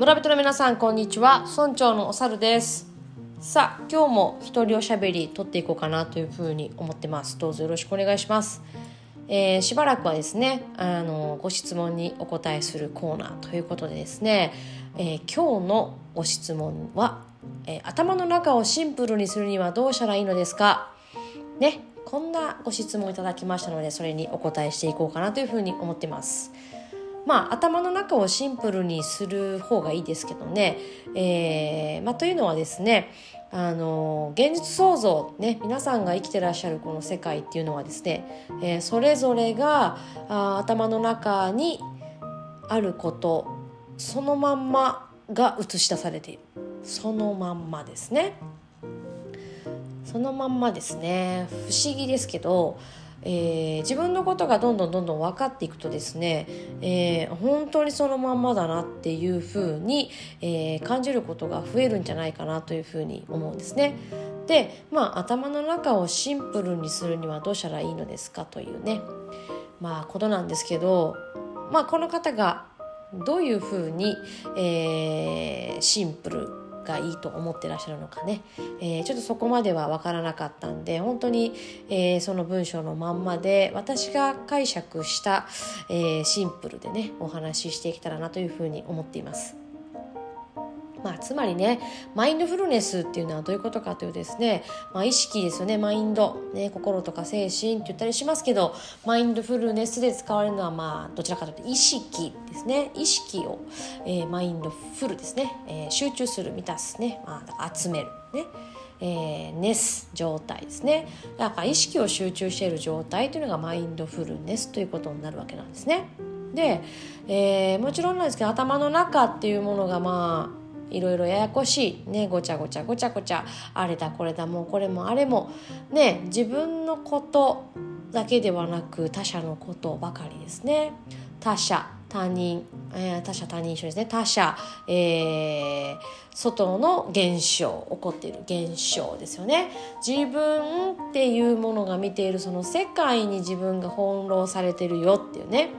村人の皆さんこんにちは。村長のおさるです。さあ今日も一人おしゃべり撮っていこうかなというふうに思ってます。どうぞよろしくお願いします。えー、しばらくはですねあのご質問にお答えするコーナーということでですね、えー、今日のご質問は、えー、頭の中をシンプルにするにはどうしたらいいのですか。ねこんなご質問いただきましたのでそれにお答えしていこうかなというふうに思ってます。まあ、頭の中をシンプルにする方がいいですけどね、えーまあ、というのはですねあの現実創造ね皆さんが生きてらっしゃるこの世界っていうのはですね、えー、それぞれがあ頭の中にあることそのまんまが映し出されている。そのまんまですね。そのまんまですね。不思議ですけどえー、自分のことがどんどんどんどん分かっていくとですね、えー、本当にそのまんまだなっていうふうに、えー、感じることが増えるんじゃないかなというふうに思うんですね。で、まあ、頭の中をシンプルにするにはどうしたらいいのですかというね、まあ、ことなんですけど、まあ、この方がどういうふうに、えー、シンプルがいいと思ってらっしゃるのかね、えー、ちょっとそこまでは分からなかったんで本当に、えー、その文章のまんまで私が解釈した、えー、シンプルでねお話ししていけたらなというふうに思っています。まあ、つまりねマインドフルネスっていうのはどういうことかというとですね、まあ、意識ですよねマインド、ね、心とか精神って言ったりしますけどマインドフルネスで使われるのはまあどちらかというと意識ですね。意識を、えー、マインドフルですね、えー、集中する満たすね、まあ、集めるね。えー、ネス状態ですね。だから意識を集中している状態というのがマインドフルネスということになるわけなんですね。で、えー、もちろんなんですけど頭の中っていうものがまあいろいろややこしいねごちゃごちゃごちゃごちゃあれだこれだもうこれもあれもね自分のことだけではなく他者のことばかりですね。他者他人、えー、他者他人一緒ですね。他者、えー、外の現象起こっている現象ですよね。自分っていうものが見ているその世界に自分が翻弄されてるよっていうね。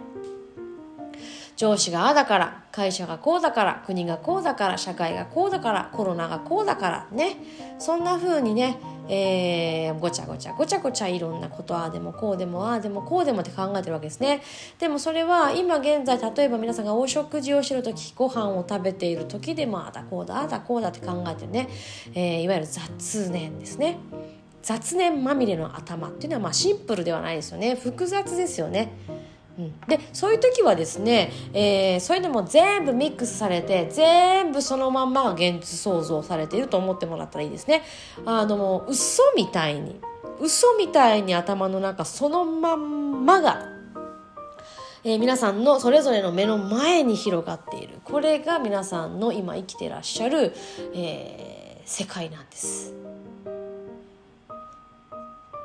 上司がああだから会社がこうだから国がこうだから社会がこうだからコロナがこうだからね。そんな風にね、えー、ごちゃごちゃごちゃごちゃいろんなことああでもこうでもああでもこうでもって考えてるわけですね。でもそれは今現在例えば皆さんがお食事をしてる時ご飯を食べている時でもああだこうだああだこうだって考えてるね、えー、いわゆる雑念ですね。雑念まみれの頭っていうのはまあシンプルではないですよね。複雑ですよね。うん、でそういう時はですね、えー、そういうのも全部ミックスされて全部そのまんまが現実創造されていると思ってもらったらいいですね。あのもう嘘みたいに嘘みたいに頭の中そのまんまが、えー、皆さんのそれぞれの目の前に広がっているこれが皆さんの今生きてらっしゃる、えー、世界なんです。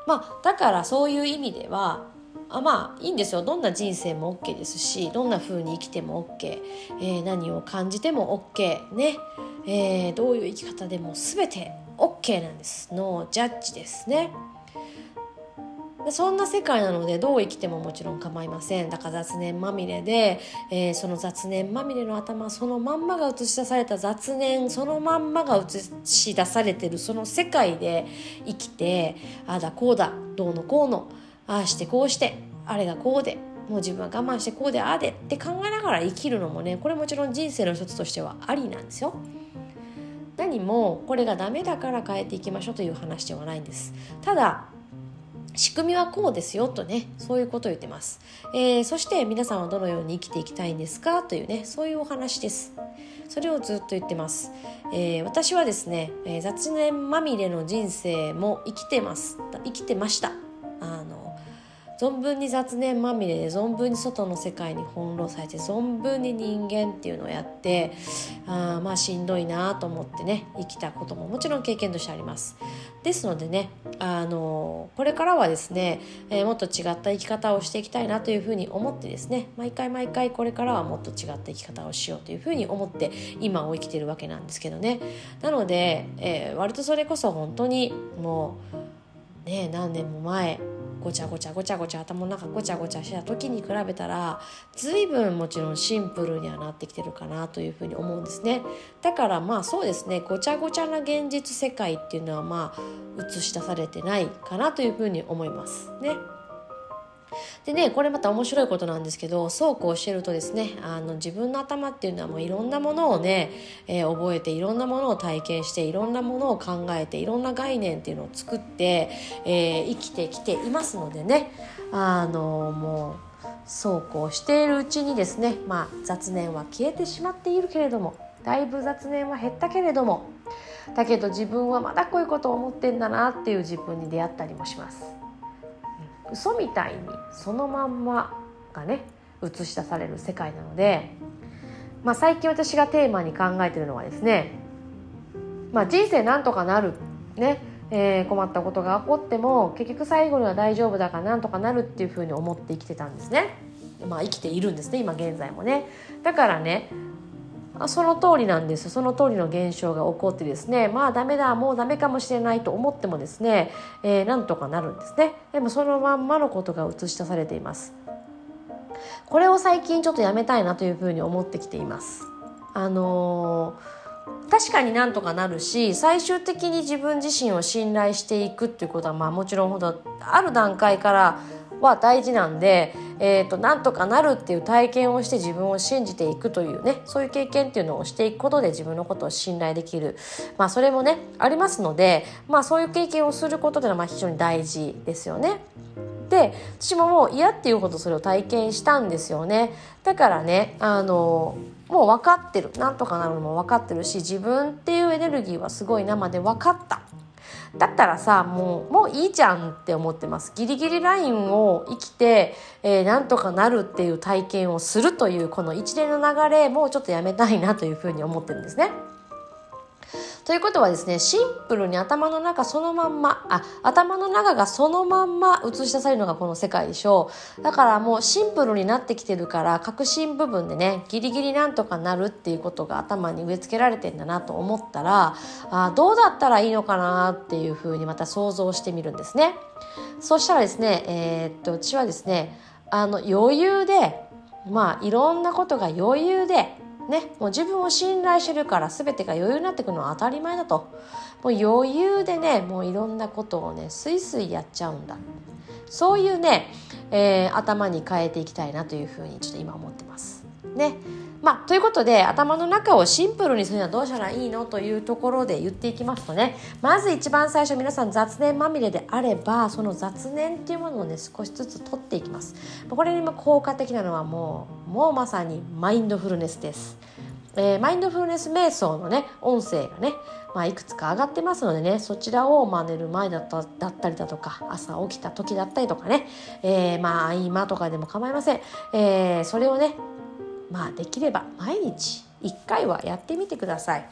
まあ、だからそういう意味ではあまあいいんですよ。どんな人生も OK ですしどんな風に生きても OK、えー、何を感じても OK ね、えー、どういう生き方でも全て OK なんです。ノージャッジですね。そんな世界なのでどう生きてももちろん構いません。だから雑念まみれで、えー、その雑念まみれの頭そのまんまが映し出された雑念そのまんまが映し出されてるその世界で生きてああだこうだどうのこうのああしてこうしてあれがこうでもう自分は我慢してこうでああでって考えながら生きるのもねこれもちろん人生の一つとしてはありなんですよ。何もこれがダメだから変えていきましょうという話ではないんです。ただ仕組みはこうですよとねそういうことを言ってます、えー、そして皆さんはどのように生きていきたいんですかというねそういうお話です。それをずっと言ってます、えー、私はですね、えー、雑念まみれの人生も生きてます。生きてました。存分に雑念まみれで存分に外の世界に翻弄されて存分に人間っていうのをやってあまあしんどいなと思ってね生きたことももちろん経験としてあります。ですのでねあのこれからはですね、えー、もっと違った生き方をしていきたいなというふうに思ってですね毎回毎回これからはもっと違った生き方をしようというふうに思って今を生きてるわけなんですけどね。なので、えー、割とそれこそ本当にもうね何年も前ごちゃごちゃごちゃごちゃ頭の中ごちゃごちゃした時に比べたら随分もちろんシンプルにはなってきてるかなというふうに思うんですねだからまあそうですねごちゃごちゃな現実世界っていうのはまあ映し出されてないかなというふうに思いますね。でねこれまた面白いことなんですけどそうこうしてるとですねあの自分の頭っていうのはもういろんなものをね、えー、覚えていろんなものを体験していろんなものを考えていろんな概念っていうのを作って、えー、生きてきていますのでねあのもうそうこうしているうちにですね、まあ、雑念は消えてしまっているけれどもだいぶ雑念は減ったけれどもだけど自分はまだこういうことを思ってんだなっていう自分に出会ったりもします。嘘みたいにそのまんまがね映し出される世界なので、まあ、最近私がテーマに考えてるのはですね、まあ、人生なんとかなるねえー、困ったことが起こっても結局最後には大丈夫だからなんとかなるっていうふうに思って生きてたんですね。まあ生きているんですね今現在もね。だからねその通りなんです。その通りの現象が起こってですねまあダメだもうダメかもしれないと思ってもですね、えー、なんとかなるんですね。でもそのまんまのことが映し出されています。これを最近ちょっとやめたいなというふうに思ってきています。あのー、確かになんとかなるし最終的に自分自身を信頼していくっていうことはまあもちろんほどある段階からは大事なんで、えーと、なんとかなるっていう体験をして自分を信じていくというねそういう経験っていうのをしていくことで自分のことを信頼できる、まあ、それもねありますので、まあ、そういう経験をすることではまあ非常に大事ですよね。で私ももう嫌っていうほどそれを体験したんですよね。だからねあのもう分かってる。なんとかなるのも分かってるし自分っていうエネルギーはすごい生で分かった。だったらさもうもういいじゃんって思ってますギリギリラインを生きて、えー、なんとかなるっていう体験をするというこの一連の流れもうちょっとやめたいなというふうに思ってるんですね。ということはですねシンプルに頭の中そのまんまあ頭の中がそのまんま映し出されるのがこの世界でしょう。だからもうシンプルになってきてるから核心部分でねギリギリなんとかなるっていうことが頭に植え付けられてんだなと思ったらあどうだったらいいのかなっていうふうにまた想像してみるんですね。そしたらですねえー、っと私はですねあの余裕でまあいろんなことが余裕でね、もう自分を信頼してるから全てが余裕になってくるのは当たり前だと。もう余裕でねもういろんなことをねスイスイやっちゃうんだ。そういうね、えー、頭に変えていきたいなというふうにちょっと今思ってます。ね。まあ、ということで頭の中をシンプルにするにはどうしたらいいのというところで言っていきますとね。まず一番最初皆さん雑念まみれであればその雑念っていうものをね少しずつ取っていきます。これにも効果的なのはもうもうまさにマインドフルネスです。えー、マインドフルネス瞑想のね音声がね、まあ、いくつか上がってますのでねそちらを、まあ、寝る前だっただったりだとか朝起きた時だったりとかね、えー、まあ今とかでも構いません、えー、それをねまあできれば毎日1回はやってみてください。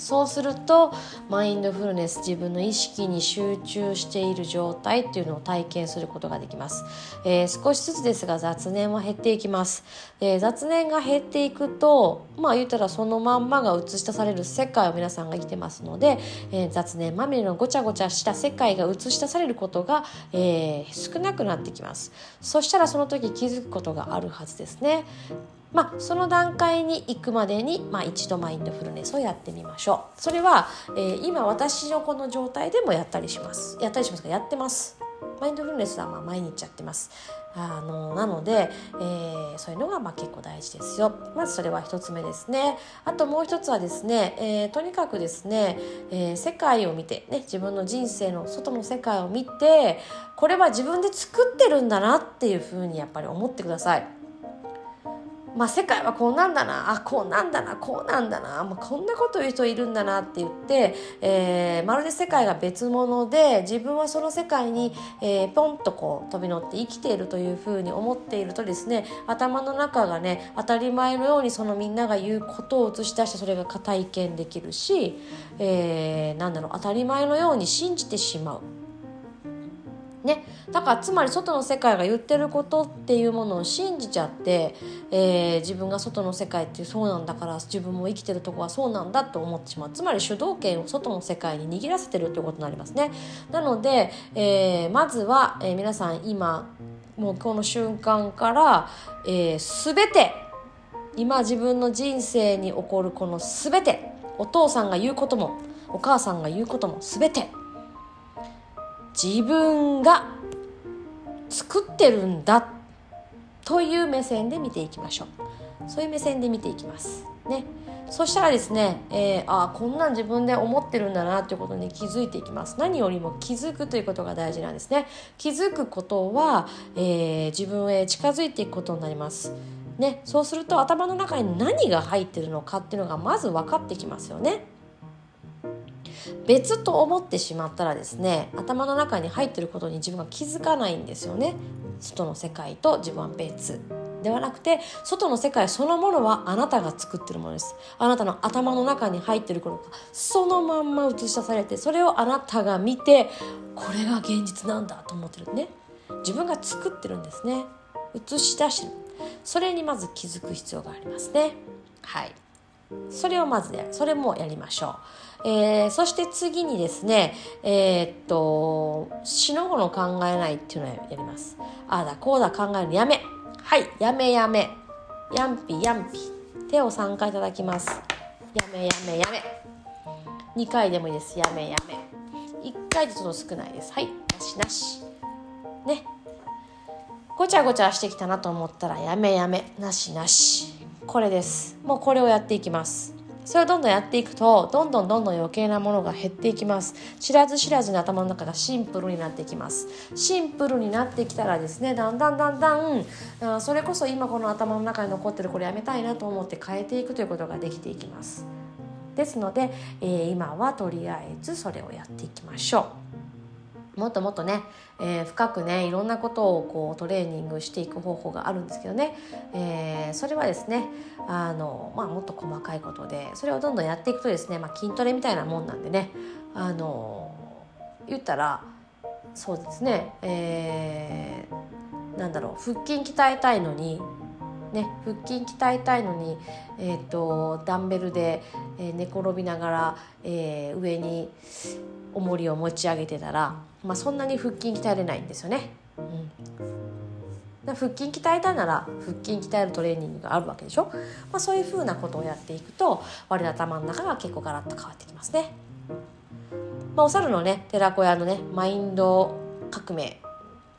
そうするとマインドフルネス自分の意識に集中している状態っていうのを体験することができます、えー、少しずつですが雑念は減っていきます、えー、雑念が減っていくとまあ言ったらそのまんまが映し出される世界を皆さんが生きてますので、えー、雑念まみれのごちゃごちゃした世界が映し出されることが、え少なくなってきます。そしたらその時気づくことがあるはずですね。まあ、その段階に行くまでに、まあ、一度マインドフルネスをやってみましょう。それは、えー、今私のこの状態でもやったりします。やったりしますか？やってます。マインドフルネスはまあ毎日やってます。あのなので、えー、そういうのがまあ結構大事ですよ。まずそれは一つ目ですね。あともう一つはですね、えー、とにかくですね、えー、世界を見て、ね、自分の人生の外の世界を見てこれは自分で作ってるんだなっていうふうにやっぱり思ってください。まあ、世界はこうなんだな。あこうなんだな。こうなんだな、まあ、こんなこと言う人いるんだなって言って、えー、まるで世界が別物で自分はその世界に、えー、ポンとこう飛び乗って生きているというふうに思っているとですね頭の中がね当たり前のようにそのみんなが言うことを映し出してそれが体験できるし、えー、なんだろう。当たり前のように信じてしまう。ね、だからつまり外の世界が言ってることっていうものを信じちゃって、えー、自分が外の世界ってそうなんだから自分も生きてるとこはそうなんだと思ってしまう。つまり主導権を外の世界に握らせてるということになりますね。なので、えー、まずは、えー、皆さん今もうこの瞬間から、えー、全て今自分の人生に起こるこの全てお父さんが言うこともお母さんが言うことも全て自分が作ってるんだという目線で見ていきましょう。そういう目線で見ていきます。ね。そしたらですね、えー、あこんなん自分で思ってるんだなということに気づいていきます。何よりも気づくということが大事なんですね。気づくことは、えー、自分へ近づいていくことになります。ね、そうすると頭の中に何が入ってるのかっていうのがまず分かってきますよね。別と思ってしまったらですね頭の中に入ってることに自分が気づかないんですよね。外の世界と自分は別ではなくて外の世界そのものはあなたが作ってるものです。あなたの頭の中に入ってることがそのまんま映し出されてそれをあなたが見てこれが現実なんだと思ってるね。自分が作ってるんですね。映し出してる。それにまず気づく必要がありますね。はい。それをまずねそれもやりましょう、えー、そして次にですねえー、っと死の後の考えないっていうのをやります。ああだこうだ考えるのやめ。はいやめやめ。やんぴやんぴ。手を3回いただきます。やめやめやめ。2回でもいいです。やめやめ。1回でちょっと少ないです。はいなしなし。ね。ごちゃごちゃしてきたなと思ったらやめやめ。なしなし。これです。もうこれをやっていきます。それをどんどんやっていくとどんどんどんどん余計なものが減っていきます。知らず知らずに頭の中がシンプルになっていきます。シンプルになってきたらですねだんだんだんだんそれこそ今この頭の中に残ってるこれやめたいなと思って変えていくということができていきます。ですので、えー、今はとりあえずそれをやっていきましょう。もっともっとね、えー、深くねいろんなことをこうトレーニングしていく方法があるんですけどね、えー、それはですねあの、まあ、もっと細かいことでそれをどんどんやっていくとですね、まあ、筋トレみたいなもんなんでねあの言ったらそうですね、えー、なんだろう腹筋鍛えたいのにね、腹筋鍛えたいのに、えーと、ダンベルで、えー、寝転びながら、えー、上に重りを持ち上げてたら、まあ、そんなに腹筋鍛えれないんですよね。うん、腹筋鍛えたいなら腹筋鍛えるトレーニングがあるわけでしょ、まあ、そういうふうなことをやっていくと我の頭の中が結構ガラッと変わってきますね。まあ、お猿のね寺子屋のねマインド革命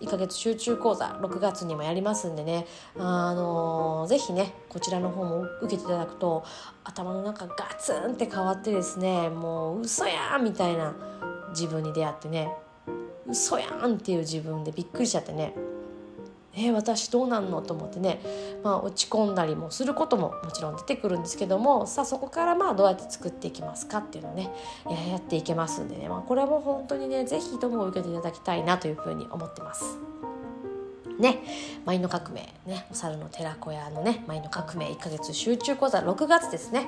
1ヶ月集中講座6月にもやりますんでねあのー、ぜひねこちらの方も受けていただくと頭の中ガツンって変わってですねもう嘘やみたいな自分に出会ってね。嘘やんっていう自分でびっくりしちゃってね。えー、私どうなんのと思ってね、まあ、落ち込んだりもすることももちろん出てくるんですけどもさあそこからまあどうやって作っていきますかっていうのをね。やっていけますんでね、まあ、これはもう本当にね是非とも受けていただきたいなというふうに思ってます。ね、マインド革命、ね、お猿の寺子屋のね、マインド革命1ヶ月集中講座6月ですね。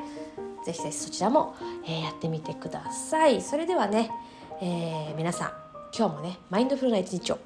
ぜひぜひそちらも、えー、やってみてください。それではね、えー、皆さん、今日もね、マインドフルな一日を